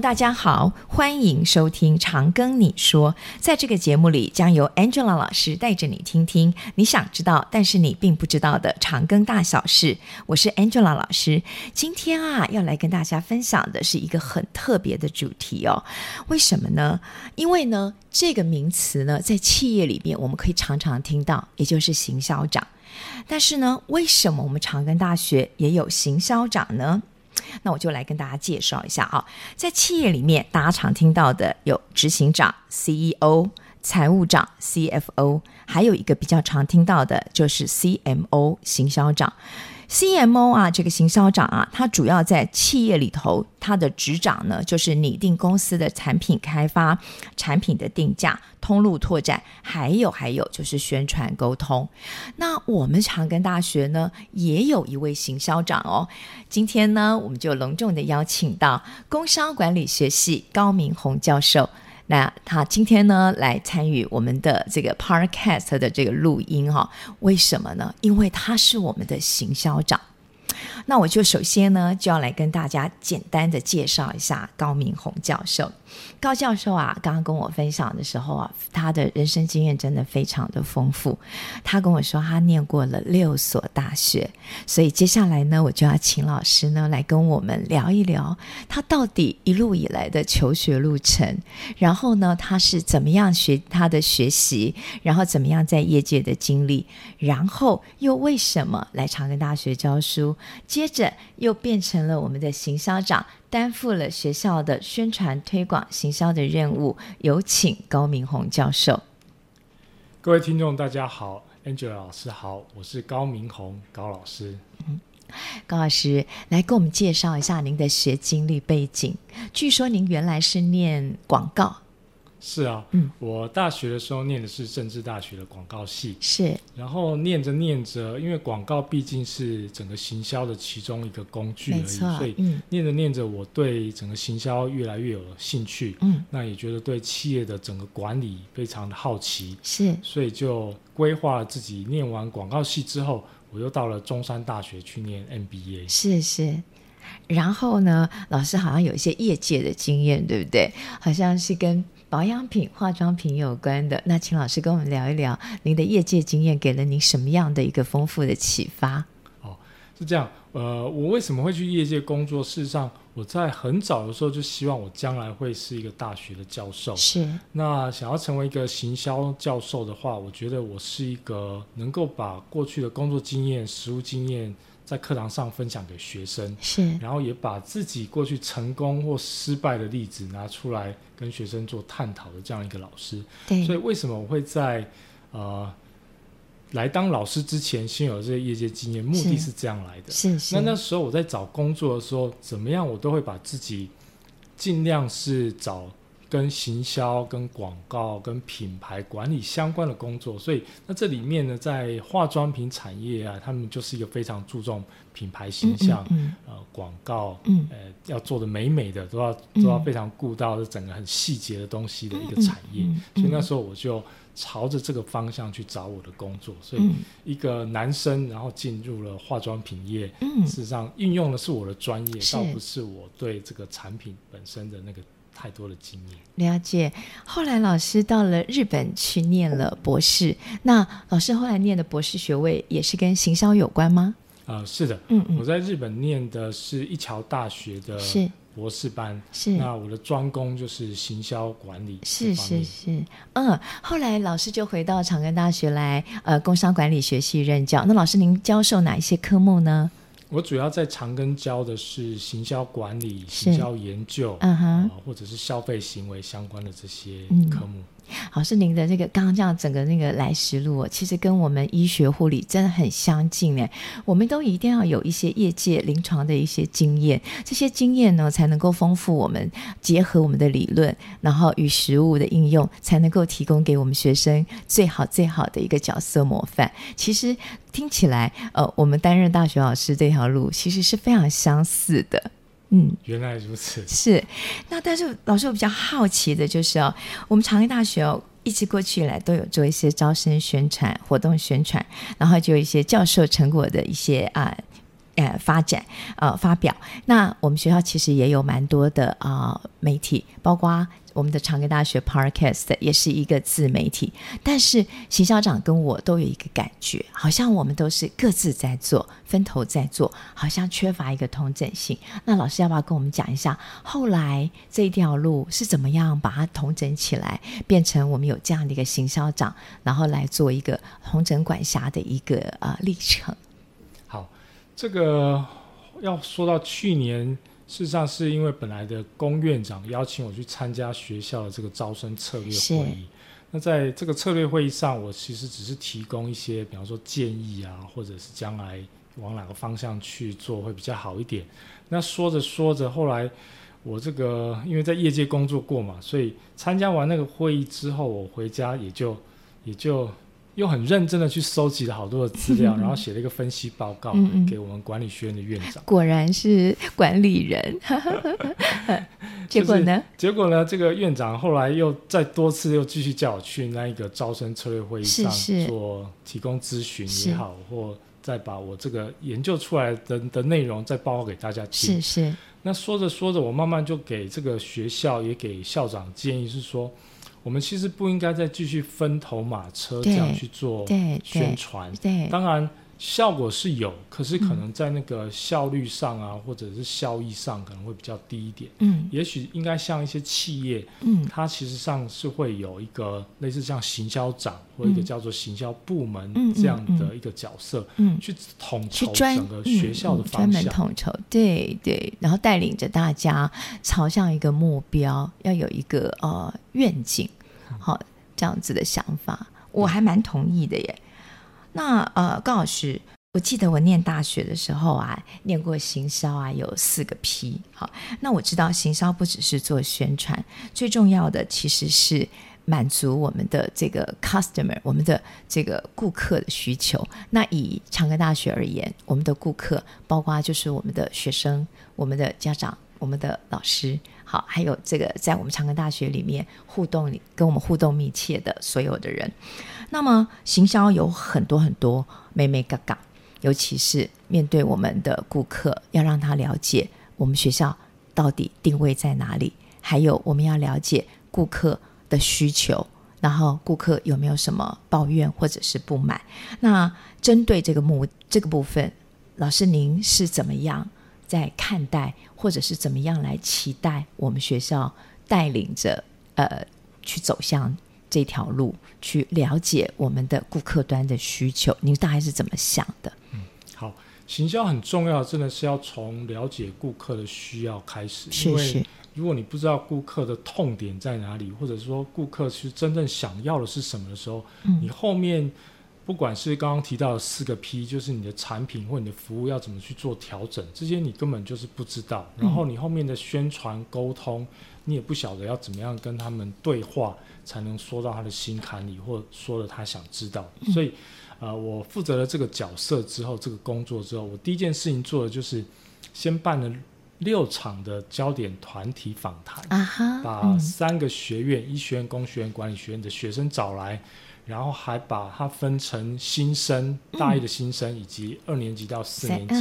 大家好，欢迎收听《长庚你说》。在这个节目里，将由 Angela 老师带着你听听你想知道，但是你并不知道的长庚大小事。我是 Angela 老师，今天啊，要来跟大家分享的是一个很特别的主题哦。为什么呢？因为呢，这个名词呢，在企业里边我们可以常常听到，也就是行销长。但是呢，为什么我们长庚大学也有行销长呢？那我就来跟大家介绍一下啊，在企业里面，大家常听到的有执行长 CEO、财务长 CFO，还有一个比较常听到的就是 CMO 行销长。CMO 啊，这个行销长啊，他主要在企业里头，他的职掌呢，就是拟定公司的产品开发、产品的定价、通路拓展，还有还有就是宣传沟通。那我们长庚大学呢，也有一位行销长哦。今天呢，我们就隆重的邀请到工商管理学系高明宏教授。那他今天呢，来参与我们的这个 Podcast 的这个录音哈？为什么呢？因为他是我们的行销长。那我就首先呢，就要来跟大家简单的介绍一下高明宏教授。高教授啊，刚刚跟我分享的时候啊，他的人生经验真的非常的丰富。他跟我说，他念过了六所大学，所以接下来呢，我就要请老师呢来跟我们聊一聊他到底一路以来的求学路程，然后呢，他是怎么样学他的学习，然后怎么样在业界的经历，然后又为什么来长庚大学教书，接着又变成了我们的行销长。担负了学校的宣传推广行销的任务，有请高明宏教授。各位听众，大家好，Angela 老师好，我是高明宏高老师。嗯，高老师来给我们介绍一下您的学经历背景。据说您原来是念广告。是啊，嗯，我大学的时候念的是政治大学的广告系，是，然后念着念着，因为广告毕竟是整个行销的其中一个工具而已，所以，嗯，念着念着，我对整个行销越来越有兴趣，嗯，那也觉得对企业的整个管理非常的好奇，是，所以就规划了自己念完广告系之后，我又到了中山大学去念 MBA，是是，然后呢，老师好像有一些业界的经验，对不对？好像是跟保养品、化妆品有关的，那请老师跟我们聊一聊您的业界经验，给了您什么样的一个丰富的启发？哦，是这样。呃，我为什么会去业界工作？事实上，我在很早的时候就希望我将来会是一个大学的教授。是。那想要成为一个行销教授的话，我觉得我是一个能够把过去的工作经验、实务经验。在课堂上分享给学生，是，然后也把自己过去成功或失败的例子拿出来跟学生做探讨的这样一个老师。对，所以为什么我会在呃来当老师之前先有这些业界经验？目的是这样来的。是是。那那时候我在找工作的时候，怎么样我都会把自己尽量是找。跟行销、跟广告、跟品牌管理相关的工作，所以那这里面呢，在化妆品产业啊，他们就是一个非常注重品牌形象，嗯嗯嗯、呃，广告，嗯、呃，要做的美美的，都要都要非常顾到整个很细节的东西的一个产业。所以那时候我就朝着这个方向去找我的工作。所以一个男生，然后进入了化妆品业，嗯、事实上运用的是我的专业，倒不是我对这个产品本身的那个。太多的经验，了解。后来老师到了日本去念了博士，那老师后来念的博士学位也是跟行销有关吗？啊、呃，是的，嗯嗯，我在日本念的是一桥大学的博士班，是。那我的专攻就是行销管理，是是是，嗯。后来老师就回到长庚大学来，呃，工商管理学系任教。那老师您教授哪一些科目呢？我主要在长庚教的是行销管理、行销研究，嗯哼、呃，或者是消费行为相关的这些科目。嗯好，是您的这个刚刚这样整个那个来时路，其实跟我们医学护理真的很相近哎。我们都一定要有一些业界临床的一些经验，这些经验呢才能够丰富我们，结合我们的理论，然后与实物的应用，才能够提供给我们学生最好最好的一个角色模范。其实听起来，呃，我们担任大学老师这条路其实是非常相似的。嗯，原来如此。是，那但是老师我比较好奇的就是哦，我们长庚大学哦，一直过去以来都有做一些招生宣传活动宣传，然后就有一些教授成果的一些啊呃发展呃发表。那我们学校其实也有蛮多的啊、呃、媒体，包括。我们的长庚大学 Podcast 也是一个自媒体，但是邢校长跟我都有一个感觉，好像我们都是各自在做，分头在做，好像缺乏一个统整性。那老师要不要跟我们讲一下，后来这一条路是怎么样把它统整起来，变成我们有这样的一个邢校长，然后来做一个统整管辖的一个呃历程？好，这个要说到去年。事实上，是因为本来的龚院长邀请我去参加学校的这个招生策略会议。那在这个策略会议上，我其实只是提供一些，比方说建议啊，或者是将来往哪个方向去做会比较好一点。那说着说着，后来我这个因为在业界工作过嘛，所以参加完那个会议之后，我回家也就也就。又很认真的去收集了好多的资料，嗯、然后写了一个分析报告给我们管理学院的院长。果然是管理人，结果呢？结果呢？这个院长后来又再多次又继续叫我去那一个招生策略会议上做提供咨询也好，或再把我这个研究出来的的内容再报告给大家听。是是。那说着说着，我慢慢就给这个学校也给校长建议是说。我们其实不应该再继续分头马车这样去做宣传。对。当然效果是有，可是可能在那个效率上啊，嗯、或者是效益上可能会比较低一点。嗯，也许应该像一些企业，嗯，它其实上是会有一个类似像行销长或一个叫做行销部门这样的一个角色，嗯，去统筹整个学校的方向，专门统筹，对对，然后带领着大家朝向一个目标，要有一个呃愿景。好，这样子的想法，我还蛮同意的耶。那呃，高老师，我记得我念大学的时候啊，念过行销啊，有四个 P。好，那我知道行销不只是做宣传，最重要的其实是满足我们的这个 customer，我们的这个顾客的需求。那以长庚大学而言，我们的顾客包括就是我们的学生、我们的家长、我们的老师。好，还有这个在我们长庚大学里面互动里跟我们互动密切的所有的人，那么行销有很多很多眉眉角角，尤其是面对我们的顾客，要让他了解我们学校到底定位在哪里，还有我们要了解顾客的需求，然后顾客有没有什么抱怨或者是不满。那针对这个目这个部分，老师您是怎么样在看待，或者是怎么样来期待我们学校带领着呃去走向这条路，去了解我们的顾客端的需求？您大概是怎么想的？嗯，好，行销很重要，真的是要从了解顾客的需要开始。是是。因为如果你不知道顾客的痛点在哪里，或者说顾客是真正想要的是什么的时候，嗯，你后面。不管是刚刚提到的四个 P，就是你的产品或你的服务要怎么去做调整，这些你根本就是不知道。然后你后面的宣传沟通，你也不晓得要怎么样跟他们对话，才能说到他的心坎里，或说了他想知道。所以，呃，我负责了这个角色之后，这个工作之后，我第一件事情做的就是先办了六场的焦点团体访谈，把三个学院——医学院、工学院、管理学院的学生找来。然后还把它分成新生、大一的新生，以及二年级到四年级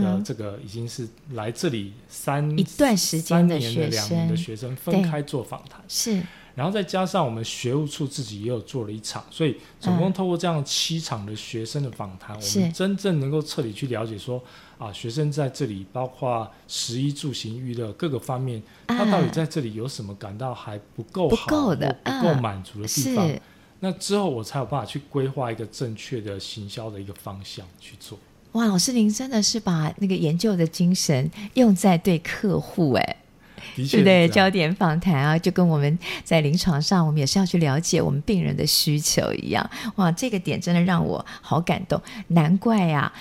的这个已经是来这里三一段时间的学生，两年的学生分开做访谈。是，然后再加上我们学务处自己也有做了一场，所以总共透过这样七场的学生的访谈，我们真正能够彻底去了解说啊，学生在这里包括食衣住行娱乐各个方面，他到底在这里有什么感到还不够好、不够的、不够满足的地方。那之后，我才有办法去规划一个正确的行销的一个方向去做。哇，老师，您真的是把那个研究的精神用在对客户，哎，对不对？焦点访谈啊，就跟我们在临床上，我们也是要去了解我们病人的需求一样。哇，这个点真的让我好感动。难怪啊，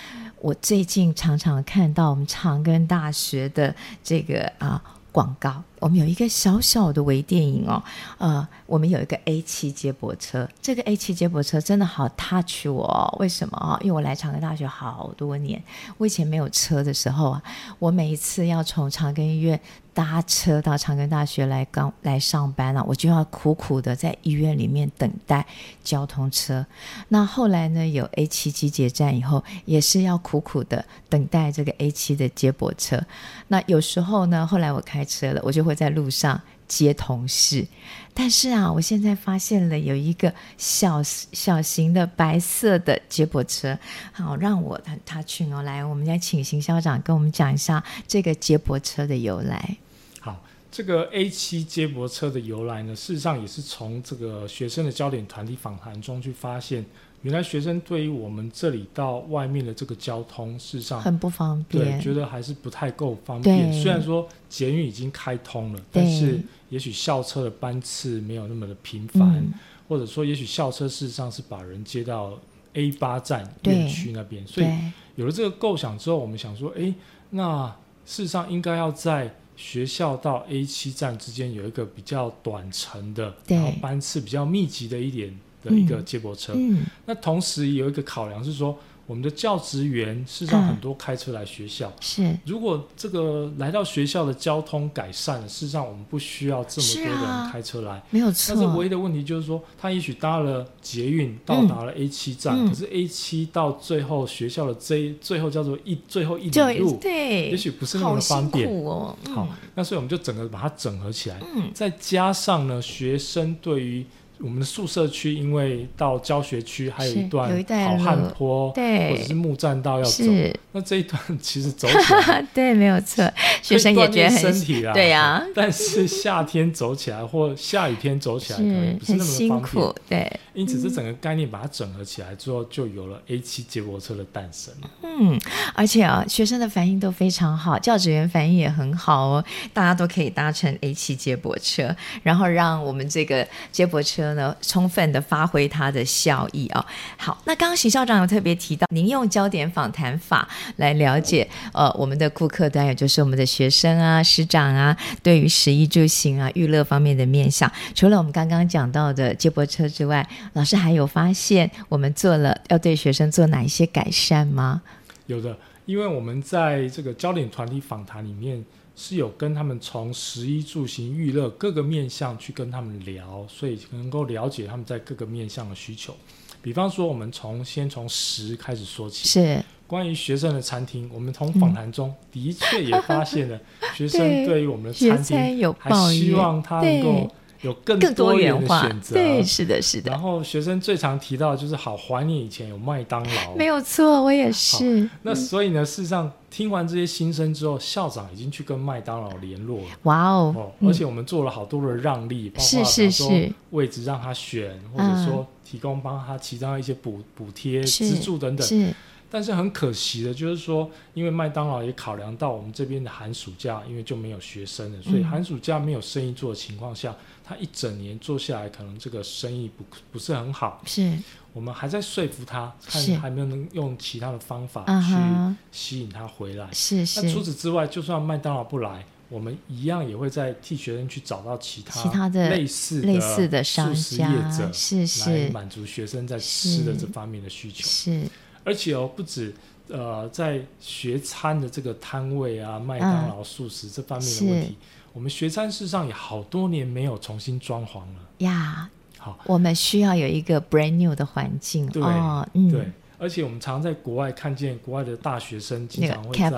我最近常常看到我们长庚大学的这个啊广告。我们有一个小小的微电影哦，呃，我们有一个 A7 接驳车，这个 A7 接驳车真的好 touch 我哦，为什么啊？因为我来长庚大学好多年，我以前没有车的时候啊，我每一次要从长庚医院。搭车到长庚大学来刚来上班了，啊，我就要苦苦的在医院里面等待交通车。那后来呢，有 A7 集结站以后，也是要苦苦的等待这个 A7 的接驳车。那有时候呢，后来我开车了，我就会在路上接同事。但是啊，我现在发现了有一个小小型的白色的接驳车，好让我他他去哦。来，我们来请邢校长跟我们讲一下这个接驳车的由来。好，这个 A7 接驳车的由来呢，事实上也是从这个学生的焦点团体访谈中去发现。原来学生对于我们这里到外面的这个交通，事实上很不方便，对，觉得还是不太够方便。虽然说捷运已经开通了，但是也许校车的班次没有那么的频繁，嗯，或者说也许校车事实上是把人接到 A 八站院区那边。所以有了这个构想之后，我们想说，哎，那事实上应该要在学校到 A 七站之间有一个比较短程的，然后班次比较密集的一点。的一个接驳车，嗯，那同时有一个考量是说，我们的教职员事实上很多开车来学校，嗯、是。如果这个来到学校的交通改善了，事实上我们不需要这么多人开车来，没有错。但是唯一的问题就是说，他也许搭了捷运到达了 A 七站，嗯，可是 A 七到最后学校的这最后叫做一最后一里路，对，也许不是那么方便。哦。好，那所以我们就整个把它整合起来，嗯，再加上呢，学生对于我们的宿舍区，因为到教学区还有一段好汉坡，对，或者是木栈道要走，那这一段其实走起来，对，没有错，学生也觉得很身体啦，对呀。但是夏天走起来或下雨天走起来，可能不是那么辛苦，对。因此，这整个概念把它整合起来之后，就有了 A 七接驳车的诞生。嗯，而且啊，学生的反应都非常好，教职员反应也很好哦，大家都可以搭乘 A 七接驳车，然后让我们这个接驳车。呢，充分的发挥它的效益啊、哦！好，那刚刚徐校长有特别提到，您用焦点访谈法来了解呃我们的顾客端，也就是我们的学生啊、师长啊，对于食衣住行啊、娱乐方面的面向。除了我们刚刚讲到的接驳车之外，老师还有发现我们做了要对学生做哪一些改善吗？有的，因为我们在这个焦点团体访谈里面。是有跟他们从食衣住行娱乐各个面向去跟他们聊，所以能够了解他们在各个面向的需求。比方说，我们从先从食开始说起，是关于学生的餐厅，我们从访谈中的确也发现了学生 对于我们的餐厅还希望他能够。有更多元的选择，对，是的，是的。然后学生最常提到的就是好怀念以前有麦当劳，没有错，我也是。那所以呢，事实上听完这些心声之后，校长已经去跟麦当劳联络了。哇哦，哦，而且我们做了好多的让利，包括比如说位置让他选，或者说提供帮他其他一些补补贴、资助等等。是。但是很可惜的，就是说，因为麦当劳也考量到我们这边的寒暑假，因为就没有学生了，所以寒暑假没有生意做的情况下，他一整年做下来，可能这个生意不不是很好。是，我们还在说服他，看还没有能用其他的方法去吸引他回来。是是。那除此之外，就算麦当劳不来，我们一样也会在替学生去找到其他其他的类似的类似的商家，是是，来满足学生在吃的这方面的需求。是。而且哦，不止呃，在学餐的这个摊位啊，麦当劳素食这方面的问题，嗯、我们学餐事实上也好多年没有重新装潢了呀。好，我们需要有一个 brand new 的环境。对，哦、嗯，对。而且我们常在国外看见国外的大学生经常会在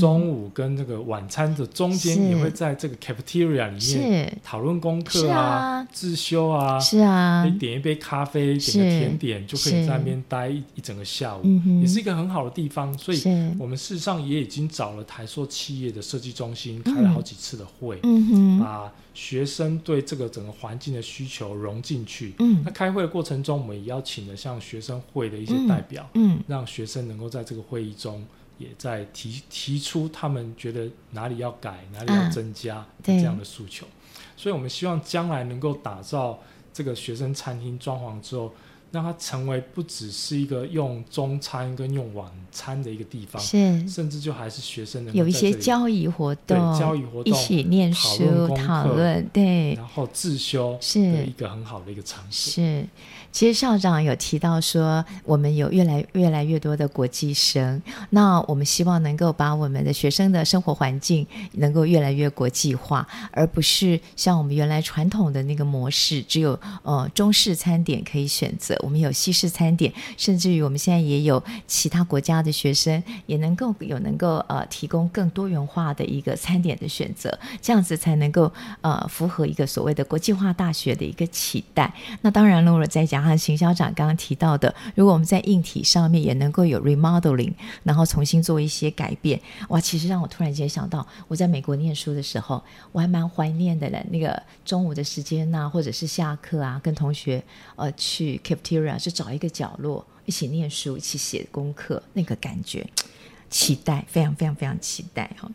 中午跟那个晚餐的中间，也会在这个 cafeteria 里面讨论功课啊、自修啊，是啊，可以点一杯咖啡，点个甜点，就可以在那边待一一整个下午，也是一个很好的地方。所以，我们事实上也已经找了台塑企业的设计中心开了好几次的会，把学生对这个整个环境的需求融进去。那开会的过程中，我们也邀请了像学生会的一些。代表，嗯，让学生能够在这个会议中，也在提提出他们觉得哪里要改，哪里要增加这样的诉求。所以，我们希望将来能够打造这个学生餐厅装潢之后，让它成为不只是一个用中餐跟用晚餐的一个地方，是甚至就还是学生的有一些交易活动，对交易活动一起念书、讨论，对，然后自修是一个很好的一个场所。是，其实校长有提到说，我们有越来越来越多的国际生，那我们希望能够把我们的学生的生活环境能够越来越国际化，而不是像我们原来传统的那个模式，只有呃中式餐点可以选择。我们有西式餐点，甚至于我们现在也有其他国家的学生，也能够有能够呃提供更多元化的一个餐点的选择，这样子才能够呃符合一个所谓的国际化大学的一个期待。那当然了，我再加上邢校长刚刚提到的，如果我们在硬体上面也能够有 remodeling，然后重新做一些改变，哇，其实让我突然间想到，我在美国念书的时候，我还蛮怀念的嘞，那个中午的时间呐、或者是下课啊，跟同学呃去 keep Tira 是找一个角落一起念书，一起写功课，那个感觉，期待，非常非常非常期待哈。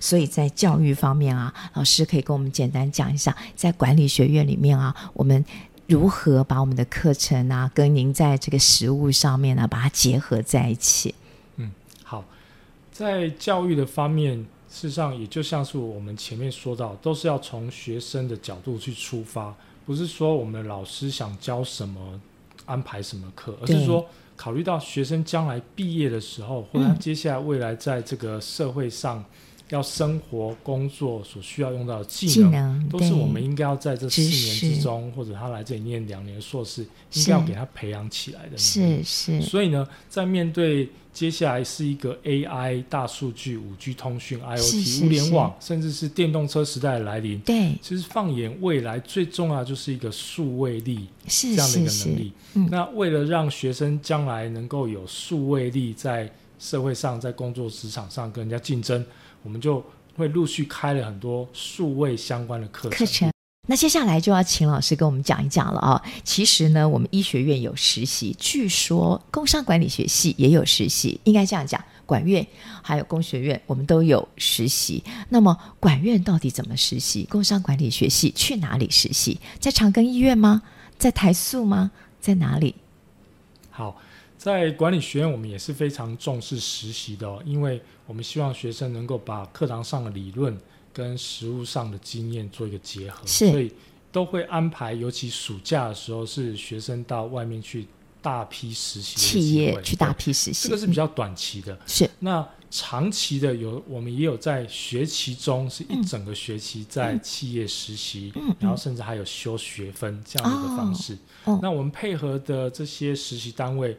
所以在教育方面啊，老师可以跟我们简单讲一下，在管理学院里面啊，我们如何把我们的课程啊，跟您在这个实物上面呢、把它结合在一起。嗯，好，在教育的方面，事实上也就像是我们前面说到，都是要从学生的角度去出发。不是说我们的老师想教什么，安排什么课，而是说考虑到学生将来毕业的时候，或者他接下来未来在这个社会上要生活工作所需要用到的技能，都是我们应该要在这四年之中，或者他来这里念两年硕士，应该要给他培养起来的。是是。所以呢，在面对。接下来是一个 AI、大数据、五 G 通讯、IoT、物联网，甚至是电动车时代的来临。对，其实放眼未来，最重要就是一个数位力这样的一个能力。嗯、那为了让学生将来能够有数位力，在社会上、在工作职场上跟人家竞争，我们就会陆续开了很多数位相关的课程。课程那接下来就要请老师跟我们讲一讲了啊！其实呢，我们医学院有实习，据说工商管理学系也有实习，应该这样讲，管院还有工学院，我们都有实习。那么管院到底怎么实习？工商管理学系去哪里实习？在长庚医院吗？在台塑吗？在哪里？好，在管理学院，我们也是非常重视实习的哦，因为我们希望学生能够把课堂上的理论。跟实务上的经验做一个结合，所以都会安排，尤其暑假的时候，是学生到外面去大批实习的企业去大批实习，这个是比较短期的。是。那长期的有，我们也有在学期中是一整个学期在企业实习，嗯、然后甚至还有修学分这样的一个方式。哦、那我们配合的这些实习单位，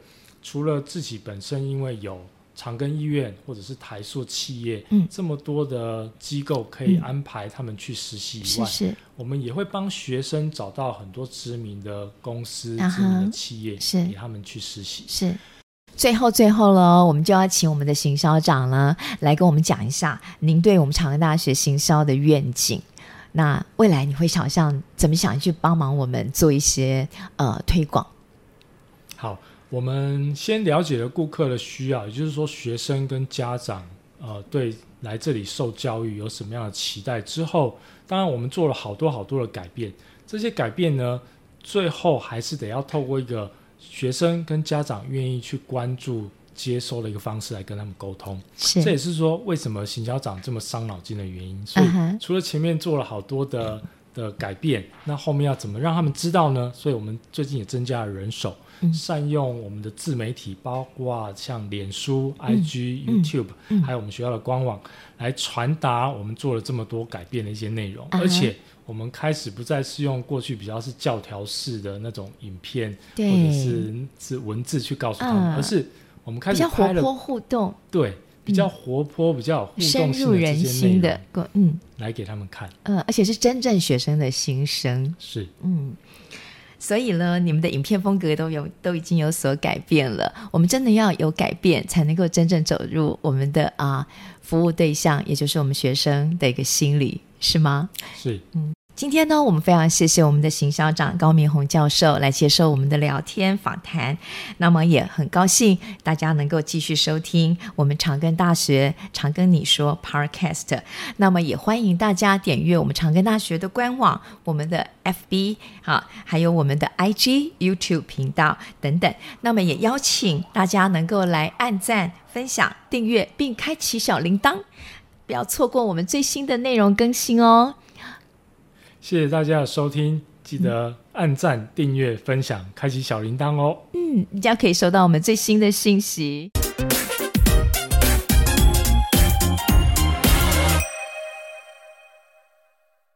除了自己本身因为有。长庚医院或者是台塑企业，嗯，这么多的机构可以安排他们去实习以外，是是，我们也会帮学生找到很多知名的公司、知名的企业，是给他们去实习。是，最后最后了，我们就要请我们的行销长呢来跟我们讲一下您对我们长庚大学行销的愿景。那未来你会想象怎么想去帮忙我们做一些呃推广？好。我们先了解了顾客的需要，也就是说，学生跟家长，呃，对来这里受教育有什么样的期待之后，当然我们做了好多好多的改变。这些改变呢，最后还是得要透过一个学生跟家长愿意去关注、接收的一个方式来跟他们沟通。这也是说为什么行销长这么伤脑筋的原因。所以，除了前面做了好多的的改变，那后面要怎么让他们知道呢？所以我们最近也增加了人手。善用我们的自媒体，包括像脸书、嗯、IG、嗯、YouTube，、嗯、还有我们学校的官网，来传达我们做了这么多改变的一些内容。嗯、而且，我们开始不再是用过去比较是教条式的那种影片，或者是是文字去告诉他们，嗯、而是我们开始比较活泼互动，对，比较活泼、嗯、比较有互动性的深入人心的，嗯，来给他们看。嗯，而且是真正学生的心声。是，嗯。所以呢，你们的影片风格都有都已经有所改变了。我们真的要有改变，才能够真正走入我们的啊服务对象，也就是我们学生的一个心理，是吗？是。嗯，今天呢，我们非常谢谢我们的行销长高明宏教授来接受我们的聊天访谈。那么也很高兴大家能够继续收听我们长庚大学长庚你说 Podcast。那么也欢迎大家点阅我们长庚大学的官网、我们的 FB 好，还有我们的 IG、YouTube 频道等等。那么也邀请大家能够来按赞、分享、订阅，并开启小铃铛，不要错过我们最新的内容更新哦。谢谢大家的收听，记得按赞、订阅、分享、开启小铃铛哦。嗯，你将可以收到我们最新的信息。